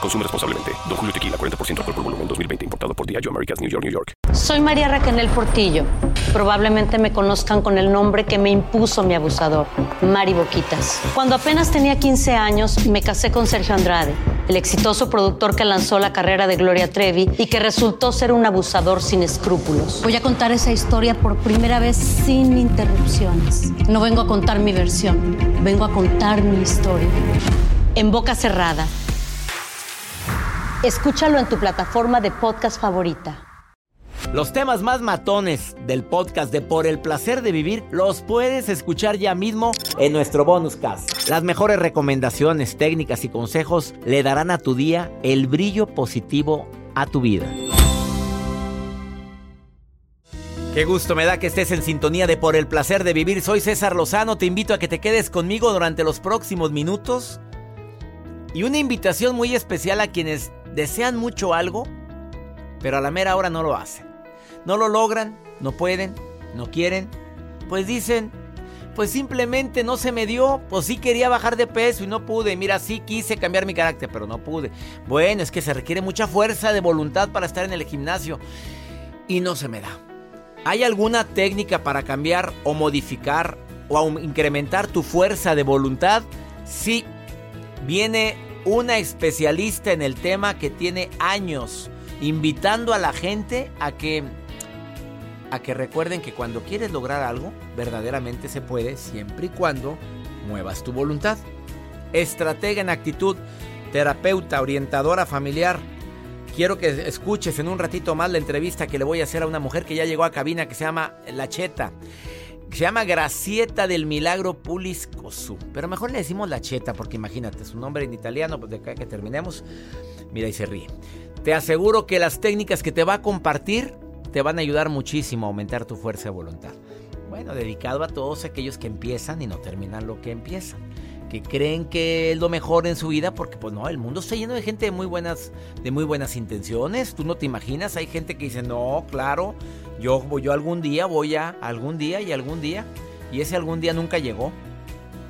Consume responsablemente. Don Julio Tequila, 40% alcohol por volumen, 2020. Importado por Diageo Americas, New York, New York. Soy María Raquel Portillo. Probablemente me conozcan con el nombre que me impuso mi abusador, Mari Boquitas. Cuando apenas tenía 15 años, me casé con Sergio Andrade, el exitoso productor que lanzó la carrera de Gloria Trevi y que resultó ser un abusador sin escrúpulos. Voy a contar esa historia por primera vez sin interrupciones. No vengo a contar mi versión, vengo a contar mi historia. En boca cerrada. Escúchalo en tu plataforma de podcast favorita. Los temas más matones del podcast de Por el placer de vivir los puedes escuchar ya mismo en nuestro bonus cast. Las mejores recomendaciones, técnicas y consejos le darán a tu día el brillo positivo a tu vida. Qué gusto me da que estés en sintonía de Por el placer de vivir. Soy César Lozano, te invito a que te quedes conmigo durante los próximos minutos. Y una invitación muy especial a quienes desean mucho algo, pero a la mera hora no lo hacen. No lo logran, no pueden, no quieren. Pues dicen, pues simplemente no se me dio. Pues sí quería bajar de peso y no pude. Mira, sí quise cambiar mi carácter, pero no pude. Bueno, es que se requiere mucha fuerza de voluntad para estar en el gimnasio. Y no se me da. ¿Hay alguna técnica para cambiar o modificar o incrementar tu fuerza de voluntad? Sí. Viene una especialista en el tema que tiene años invitando a la gente a que a que recuerden que cuando quieres lograr algo, verdaderamente se puede siempre y cuando muevas tu voluntad. Estratega en actitud, terapeuta, orientadora familiar. Quiero que escuches en un ratito más la entrevista que le voy a hacer a una mujer que ya llegó a cabina que se llama La Cheta. Se llama Gracieta del Milagro Pulis Pero mejor le decimos la cheta, porque imagínate, su nombre en italiano, pues de acá que terminemos. Mira y se ríe. Te aseguro que las técnicas que te va a compartir te van a ayudar muchísimo a aumentar tu fuerza de voluntad. Bueno, dedicado a todos aquellos que empiezan y no terminan lo que empiezan. Que creen que es lo mejor en su vida, porque pues no, el mundo está lleno de gente de muy buenas, de muy buenas intenciones. Tú no te imaginas, hay gente que dice, no, claro, yo, yo algún día voy a, algún día y algún día, y ese algún día nunca llegó.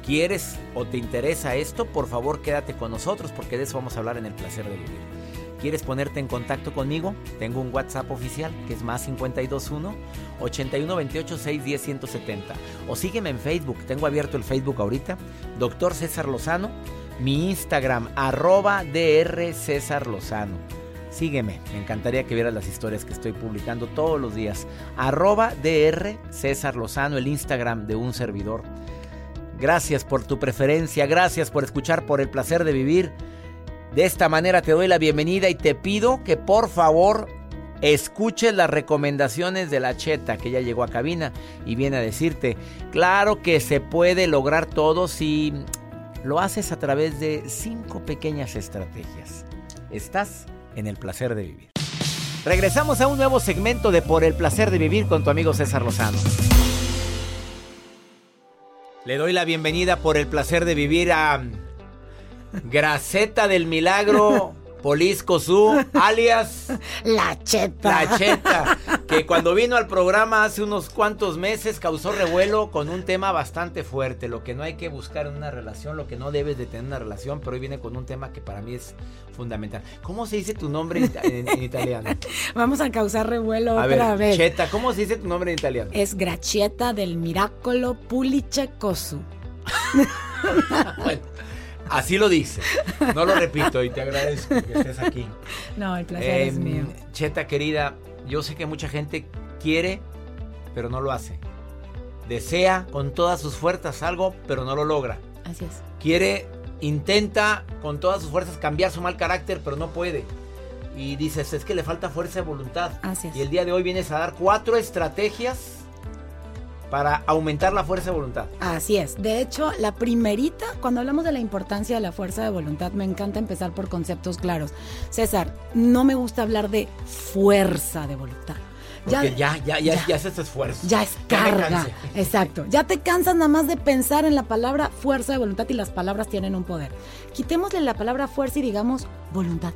¿Quieres o te interesa esto? Por favor, quédate con nosotros porque de eso vamos a hablar en el placer de vivir. ¿Quieres ponerte en contacto conmigo? Tengo un WhatsApp oficial que es más 521 8128 610 170. O sígueme en Facebook, tengo abierto el Facebook ahorita, Doctor César Lozano, mi Instagram, arroba DR César Lozano. Sígueme, me encantaría que vieras las historias que estoy publicando todos los días. Arroba DR César Lozano, el Instagram de un servidor. Gracias por tu preferencia, gracias por escuchar, por el placer de vivir. De esta manera te doy la bienvenida y te pido que por favor escuches las recomendaciones de la cheta que ya llegó a cabina y viene a decirte, claro que se puede lograr todo si lo haces a través de cinco pequeñas estrategias. ¿Estás? en el placer de vivir. Regresamos a un nuevo segmento de Por el placer de vivir con tu amigo César Lozano. Le doy la bienvenida por el placer de vivir a Graceta del Milagro Polisco Su, alias La Cheta. La Cheta, que cuando vino al programa hace unos cuantos meses causó revuelo con un tema bastante fuerte, lo que no hay que buscar en una relación, lo que no debes de tener una relación, pero hoy viene con un tema que para mí es fundamental. ¿Cómo se dice tu nombre en, italiano? Vamos a causar revuelo otra vez. Cheta, ¿cómo se dice tu nombre en italiano? Es Gracieta del Miracolo Pulice Cosu. bueno. Así lo dice. No lo repito y te agradezco que estés aquí. No, el placer es em, mío. Cheta querida, yo sé que mucha gente quiere, pero no lo hace. Desea con todas sus fuerzas algo, pero no lo logra. Así es. Quiere, intenta con todas sus fuerzas cambiar su mal carácter, pero no puede. Y dices, es que le falta fuerza de voluntad. Así es. Y el día de hoy vienes a dar cuatro estrategias para aumentar la fuerza de voluntad. Así es. De hecho, la primerita, cuando hablamos de la importancia de la fuerza de voluntad, me encanta empezar por conceptos claros. César, no me gusta hablar de fuerza de voluntad. Porque ya, ya, ya, ya, es este esfuerzo. Ya es carga. Exacto. Ya te cansas nada más de pensar en la palabra fuerza de voluntad y las palabras tienen un poder. Quitémosle la palabra fuerza y digamos voluntad.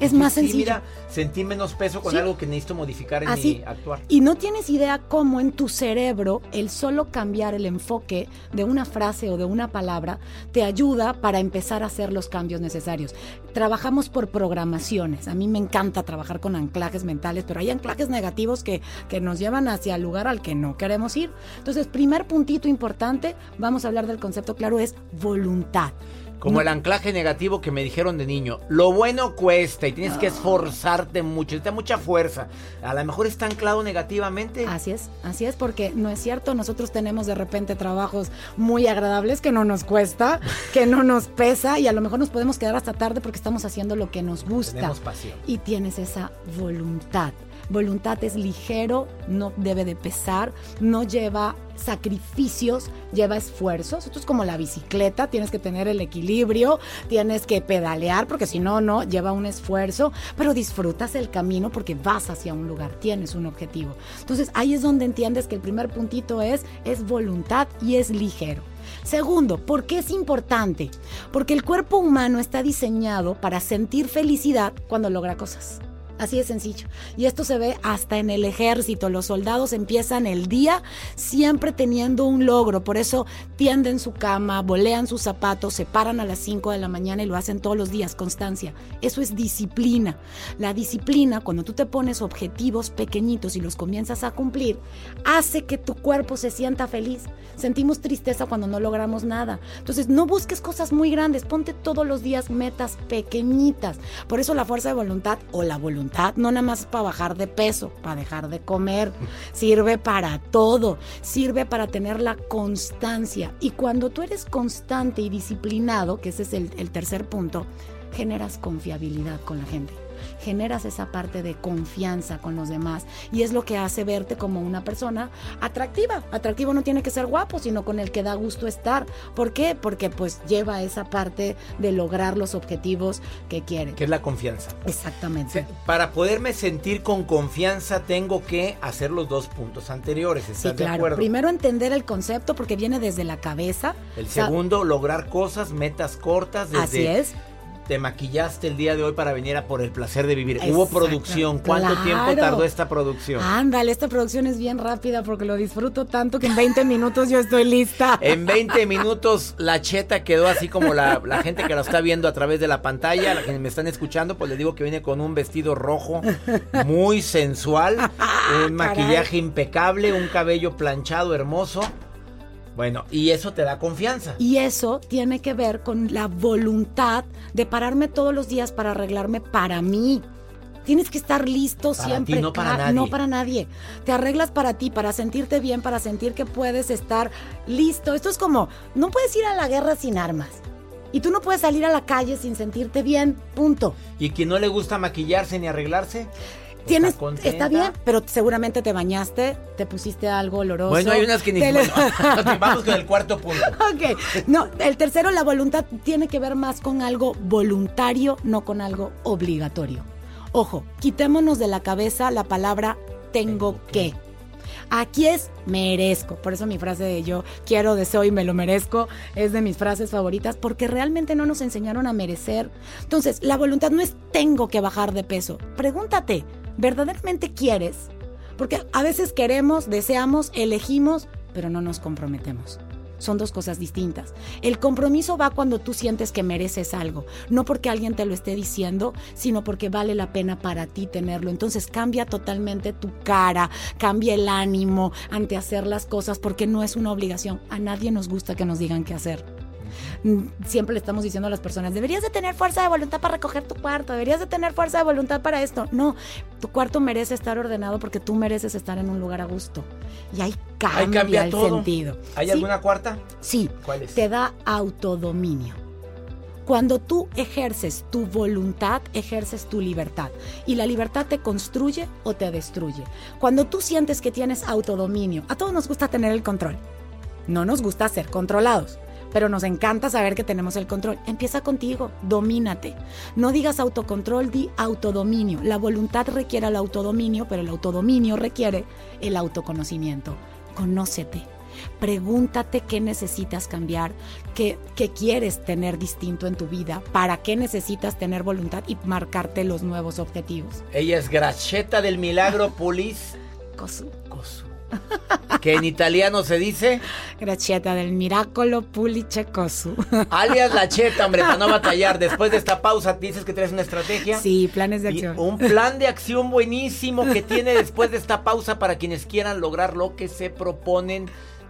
Es más sencillo. Mira, sentí menos peso con algo que necesito modificar en mi actuar. Y no tienes idea cómo en tu cerebro el solo cambiar el enfoque de una frase o de una palabra te ayuda para empezar a hacer los cambios necesarios. Trabajamos por programaciones. A mí me encanta trabajar con anclajes mentales, pero hay anclajes negativos que, que nos llevan hacia el lugar al que no queremos ir. Entonces, primer puntito importante, vamos a hablar del concepto claro, es voluntad. Como el anclaje negativo que me dijeron de niño. Lo bueno cuesta y tienes que esforzarte mucho, necesita mucha fuerza. A lo mejor está anclado negativamente. Así es, así es, porque no es cierto. Nosotros tenemos de repente trabajos muy agradables que no nos cuesta, que no nos pesa y a lo mejor nos podemos quedar hasta tarde porque estamos haciendo lo que nos gusta. Tenemos pasión. Y tienes esa voluntad. Voluntad es ligero, no debe de pesar, no lleva sacrificios, lleva esfuerzos. Esto es como la bicicleta, tienes que tener el equilibrio, tienes que pedalear, porque si no, no, lleva un esfuerzo, pero disfrutas el camino porque vas hacia un lugar, tienes un objetivo. Entonces ahí es donde entiendes que el primer puntito es, es voluntad y es ligero. Segundo, ¿por qué es importante? Porque el cuerpo humano está diseñado para sentir felicidad cuando logra cosas. Así de sencillo. Y esto se ve hasta en el ejército. Los soldados empiezan el día siempre teniendo un logro. Por eso tienden su cama, bolean sus zapatos, se paran a las 5 de la mañana y lo hacen todos los días. Constancia. Eso es disciplina. La disciplina, cuando tú te pones objetivos pequeñitos y los comienzas a cumplir, hace que tu cuerpo se sienta feliz. Sentimos tristeza cuando no logramos nada. Entonces, no busques cosas muy grandes. Ponte todos los días metas pequeñitas. Por eso la fuerza de voluntad o la voluntad no nada más para bajar de peso, para dejar de comer, sirve para todo, sirve para tener la constancia. Y cuando tú eres constante y disciplinado, que ese es el tercer punto, generas confiabilidad con la gente generas esa parte de confianza con los demás y es lo que hace verte como una persona atractiva. Atractivo no tiene que ser guapo, sino con el que da gusto estar. ¿Por qué? Porque pues lleva esa parte de lograr los objetivos que quiere. Que es la confianza. Exactamente. para poderme sentir con confianza tengo que hacer los dos puntos anteriores. ¿Estás sí, claro. Primero entender el concepto porque viene desde la cabeza. El segundo, lograr cosas, metas cortas. Desde Así es te maquillaste el día de hoy para venir a por el placer de vivir. Hubo producción. ¿Cuánto tiempo tardó esta producción? Ándale, esta producción es bien rápida porque lo disfruto tanto que en 20 minutos yo estoy lista. En 20 minutos la cheta quedó así como la, gente que lo está viendo a través de la pantalla, la que me están escuchando, pues les digo que viene con un vestido rojo muy sensual, un maquillaje impecable, un cabello planchado hermoso. Bueno, y eso te da confianza. Y eso tiene que ver con la voluntad de pararme todos los días para arreglarme para mí. Tienes que estar listo siempre. no para nadie. No para nadie. Te arreglas para ti, para sentirte bien, para sentir que puedes estar listo. Esto es como, no puedes ir a la guerra sin armas. Y tú no puedes salir a la calle sin sentirte bien, punto. ¿Y quien no le gusta maquillarse ni arreglarse? Tienes, está, bien, pero seguramente te bañaste, te pusiste algo oloroso. Bueno, hay unas que ni... vamos con el cuarto punto. Ok, no, el tercero, la voluntad tiene que ver más con algo voluntario, no con algo obligatorio. Ojo, quitémonos de la cabeza la palabra tengo que. Aquí es merezco. Por eso mi frase de yo quiero, deseo y me lo merezco es de mis frases favoritas porque realmente no nos enseñaron a merecer. Entonces, la voluntad no es tengo que bajar de peso. Pregúntate, ¿verdaderamente quieres? Porque a veces queremos, deseamos, elegimos, pero no nos comprometemos. Son dos cosas distintas. El compromiso va cuando tú sientes que mereces algo, no porque alguien te lo esté diciendo, sino porque vale la pena para ti tenerlo. Entonces cambia totalmente tu cara, cambia el ánimo ante hacer las cosas porque no es una obligación. A nadie nos gusta que nos digan qué hacer. Mm, Siempre le estamos diciendo a las personas, deberías de tener fuerza de voluntad para recoger tu cuarto, deberías de tener fuerza de voluntad para esto. No, tu cuarto merece estar ordenado porque tú mereces estar en un lugar a gusto. Y ahí cambia, Ahí cambia el todo. sentido. ¿Hay Sí, alguna cuarta? Sí, ¿Cuál es? te da autodominio. Cuando tú ejerces tu voluntad, ejerces tu libertad. Y la libertad te construye o te destruye. Cuando tú sientes que tienes autodominio, a todos nos gusta tener el control. No nos gusta ser controlados, pero nos encanta saber que tenemos el control. Empieza contigo, domínate. No digas autocontrol, di autodominio. La voluntad requiere el autodominio, pero el autodominio requiere el autoconocimiento. Conócete. Pregúntate qué necesitas cambiar, qué, qué quieres tener distinto en tu vida, para qué necesitas tener voluntad y marcarte los nuevos objetivos. Ella es Gracheta del Milagro Pulis Cosu. Cosu. Que en italiano se dice Gracieta del Miracolo Pulice Cosu. alias la cheta, hombre, para no batallar. Después de esta pausa, dices que traes una estrategia. Sí, planes de Y acción. un plan de acción buenísimo que tiene después de esta pausa para quienes quieran lograr lo que se proponen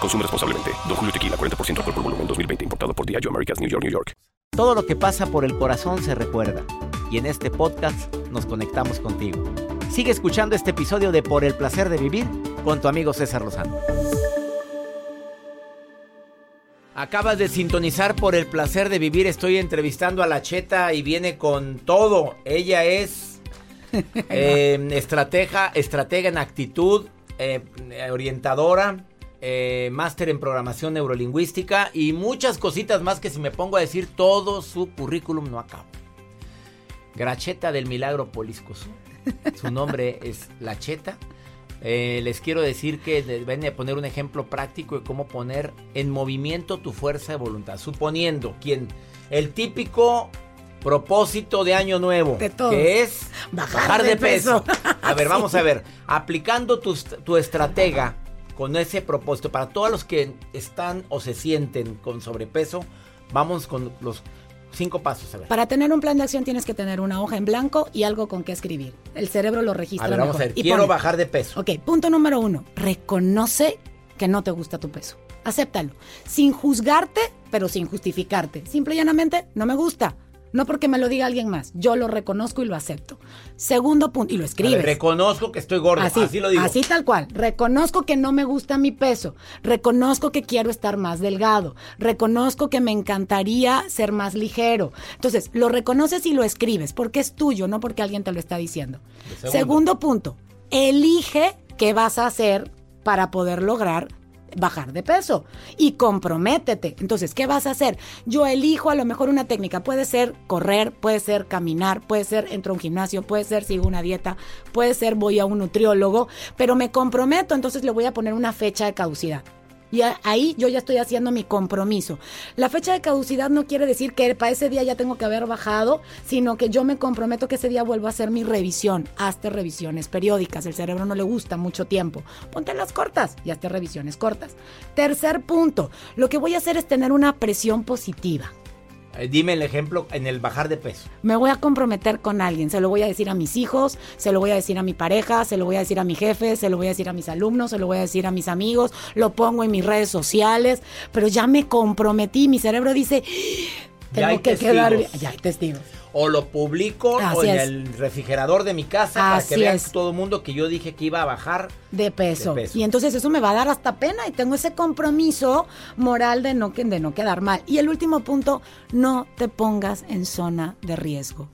Consume responsablemente. Don Julio Tequila, 40% alcohol por volumen, 2020. Importado por Diageo Americas, New York, New York. Todo lo que pasa por el corazón se recuerda. Y en este podcast nos conectamos contigo. Sigue escuchando este episodio de Por el placer de vivir con tu amigo César Lozano. Acabas de sintonizar por el placer de vivir. Estoy entrevistando a la Cheta y viene con todo. Ella es eh, estratega, estratega en actitud, eh, orientadora, eh, máster en programación neurolingüística y muchas cositas más que si me pongo a decir todo su currículum no acabo. Gracheta del Milagro Poliscos. Su nombre es La Cheta. Eh, les quiero decir que deben de poner un ejemplo práctico de cómo poner en movimiento tu fuerza de voluntad. Suponiendo quien el típico propósito de año nuevo, De que es Bajar de peso. A ver, vamos a ver. Aplicando tu, tu estratega con ese propósito para todos los que están o se sienten con sobrepeso, vamos con los cinco pasos. A ver. Para tener un plan de acción tienes que tener una hoja en blanco y algo con qué escribir. El cerebro lo registra A ver, vamos mejor. a ver. Y Quiero pone, bajar de peso. Ok, punto número uno. Reconoce que no te gusta tu peso. Acéptalo. Sin juzgarte, pero sin justificarte. Simple y llanamente, no me gusta. No porque me lo diga alguien más. Yo lo reconozco y lo acepto. Segundo punto, y lo ver, escribes. reconozco que estoy gordo. Así, lo digo. Así tal cual. Reconozco que no me gusta mi peso. Reconozco que quiero estar más delgado. Reconozco que me encantaría ser más ligero. Entonces, lo reconoces y lo escribes porque es tuyo, no porque alguien te lo está diciendo. segundo. Segundo punto. Elige qué vas a hacer para poder lograr bajar de peso y comprométete. Entonces, ¿qué vas a hacer? Yo elijo a lo mejor una técnica. Puede ser correr, puede ser caminar, puede ser entro a un gimnasio, puede ser sigo una dieta, puede ser voy a un nutriólogo, pero me comprometo, entonces le voy a poner una fecha de caducidad. Y ahí yo ya estoy haciendo mi compromiso. La fecha de caducidad no quiere decir que para ese día ya tengo que haber bajado, sino que yo me comprometo que ese día vuelvo a hacer mi revisión. Hazte revisiones periódicas. El cerebro no le gusta mucho tiempo. Ponte las cortas y hazte revisiones cortas. Tercer punto. Lo que voy a hacer es tener una presión positiva. Eh, dime el ejemplo en el bajar de peso. Me voy a comprometer con alguien, se lo voy a decir a mis hijos, se lo voy a decir a mi pareja, se lo voy a decir a mi jefe, se lo voy a decir a mis alumnos, se lo voy a decir a mis amigos, lo pongo en mis redes sociales, pero ya me comprometí, mi cerebro dice, tengo que quedar bien. testigos. Ya hay testigos. O lo publico o en es. el refrigerador de mi casa Así para que vean es. todo el mundo que yo dije que iba a bajar. de peso. De peso. Y entonces eso me va a dar hasta pena y tengo ese compromiso moral de no, de no quedar mal. Y el último punto, no te pongas en zona de riesgo.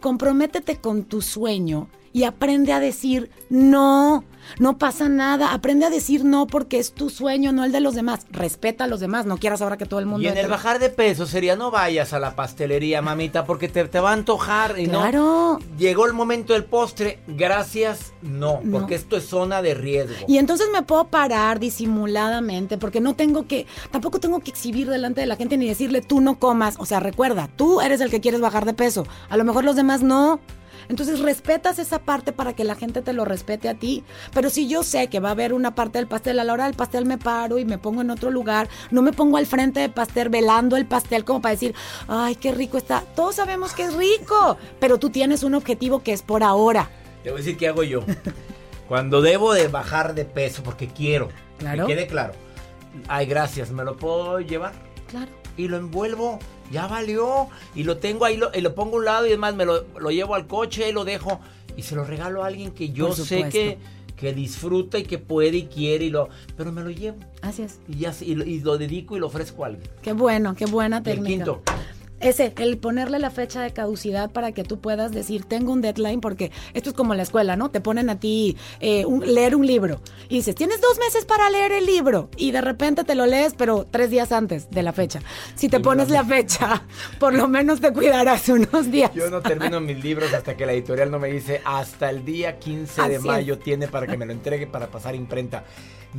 Comprométete con tu sueño y aprende a decir no. No pasa nada. Aprende a decir no porque es tu sueño, no el de los demás. Respeta a los demás. No quieras ahora que todo el mundo. Y en el bajar de peso sería no vayas a la pastelería, mamita, porque te, te va a antojar y Claro. no. Llegó el momento del postre, gracias, no, No. porque esto es zona de riesgo. Y entonces me puedo parar disimuladamente porque no tengo que, tampoco tengo que exhibir delante de la gente ni decirle tú no comas. O sea, recuerda, tú eres el que quieres bajar de peso. A lo mejor los demás no. Entonces respetas esa parte para que la gente te lo respete a ti. Pero si yo sé que va a haber una parte del pastel, a la hora del pastel me paro y me pongo en otro lugar, no me pongo al frente del pastel velando el pastel como para decir, ay, qué rico está. Todos sabemos que es rico, pero tú tienes un objetivo que es por ahora. Te voy a decir qué hago yo. Cuando debo de bajar de peso, porque quiero, Claro. que quede claro. Ay, gracias, ¿me lo puedo llevar? Claro. y lo envuelvo. Ya valió. Y lo tengo ahí lo- y lo pongo a un lado y además me lo, lo llevo al coche y lo dejo. Y se lo regalo a alguien que yo sé que, que disfruta y que puede y quiere. Y lo, pero me lo llevo. Así es. Y, ya, y, lo- y lo dedico y lo ofrezco a alguien. Qué bueno, qué buena Y el técnica. quinto. Ese, el ponerle la fecha de caducidad para que tú puedas decir, tengo un deadline, porque esto es como la escuela, ¿no? Te ponen a ti eh, un- leer un libro y dices, tienes dos meses para leer el libro y de repente te lo lees, pero tres días antes de la fecha. Si te pones la fecha, por lo menos te cuidarás unos días. Yo no termino mis libros hasta que la editorial no me dice hasta el día 15 de mayo es. tiene para que me lo entregue para pasar imprenta.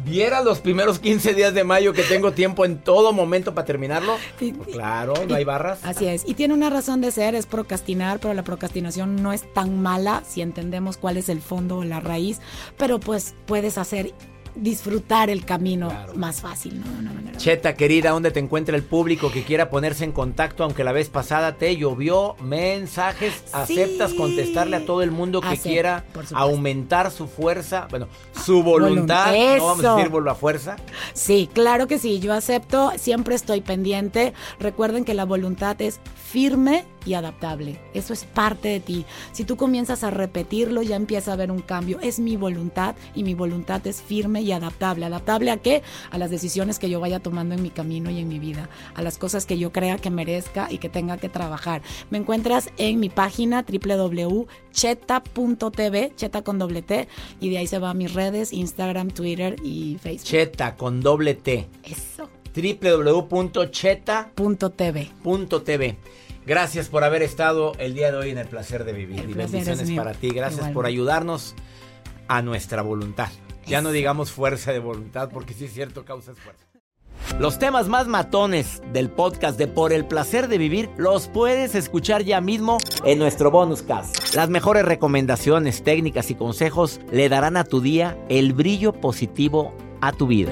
Viera los primeros 15 días de mayo que tengo tiempo en todo momento para terminarlo. Y- Pues claro, no hay barras. Así es. Y tiene una razón de ser, es procrastinar, pero la procrastinación no es tan mala si entendemos cuál es el fondo o la raíz, pero pues puedes hacer disfrutar el camino Claro. más fácil, ¿no? De una manera. Cheta, querida, ¿dónde te encuentra el público que quiera ponerse en contacto? Aunque la vez pasada te llovió mensajes, Sí. ¿aceptas contestarle a todo el mundo que Acepto, quiera aumentar su fuerza? Bueno, su voluntad, Volun- no vamos a decir la fuerza. Sí, claro que sí, yo acepto, siempre estoy pendiente. Recuerden que la voluntad es firme y adaptable. Eso es parte de ti. Si tú comienzas a repetirlo, ya empieza a haber un cambio. Es mi voluntad y mi voluntad es firme y adaptable. ¿Adaptable a qué? A las decisiones que yo vaya tomando en mi camino y en mi vida, a las cosas que yo crea que merezca y que tenga que trabajar. Me encuentras en mi página www.cheta.tv, cheta con doble T, y de ahí se va a mis redes, Instagram, Twitter y Facebook. Cheta con doble T. Eso. www.cheta.tv. TV. Gracias por haber estado el día de hoy en el placer de vivir. El y bendiciones para ti. Gracias por ayudarnos a nuestra voluntad. Ya no digamos fuerza de voluntad porque sí es cierto, causa esfuerzo. Los temas más matones del podcast de Por el placer de vivir los puedes escuchar ya mismo en nuestro bonus cast. Las mejores recomendaciones, técnicas y consejos le darán a tu día el brillo positivo a tu vida.